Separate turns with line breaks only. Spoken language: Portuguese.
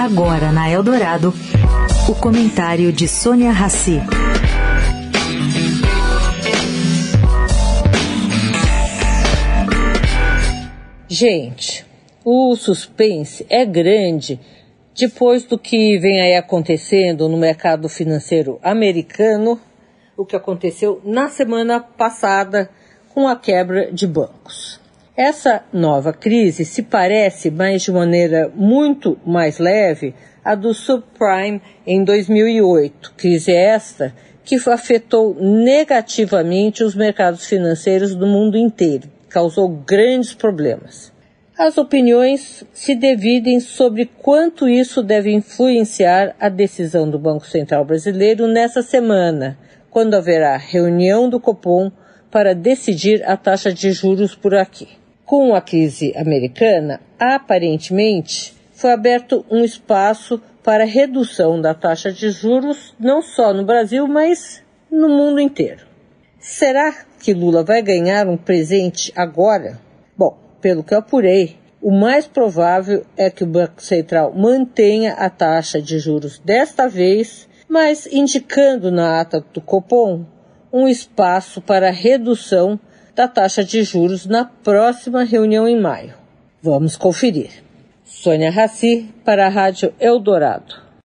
Agora na Eldorado, o comentário de Sônia Rassi.
Gente, o suspense é grande depois do que vem aí acontecendo no mercado financeiro americano, o que aconteceu na semana passada com a quebra de bancos. Essa nova crise se parece, mas de maneira muito mais leve, à do subprime em 2008, crise esta que afetou negativamente os mercados financeiros do mundo inteiro, causou grandes problemas. As opiniões se dividem sobre quanto isso deve influenciar a decisão do Banco Central Brasileiro nessa semana, quando haverá reunião do Copom para decidir a taxa de juros por aqui. Com a crise americana, aparentemente foi aberto um espaço para redução da taxa de juros, não só no Brasil, mas no mundo inteiro. Será que Lula vai ganhar um presente agora? Bom, pelo que eu apurei, o mais provável é que o Banco Central mantenha a taxa de juros desta vez, mas indicando na ata do Copom um espaço para redução da taxa de juros na próxima reunião em maio. Vamos conferir. Sônia Raci para a Rádio Eldorado.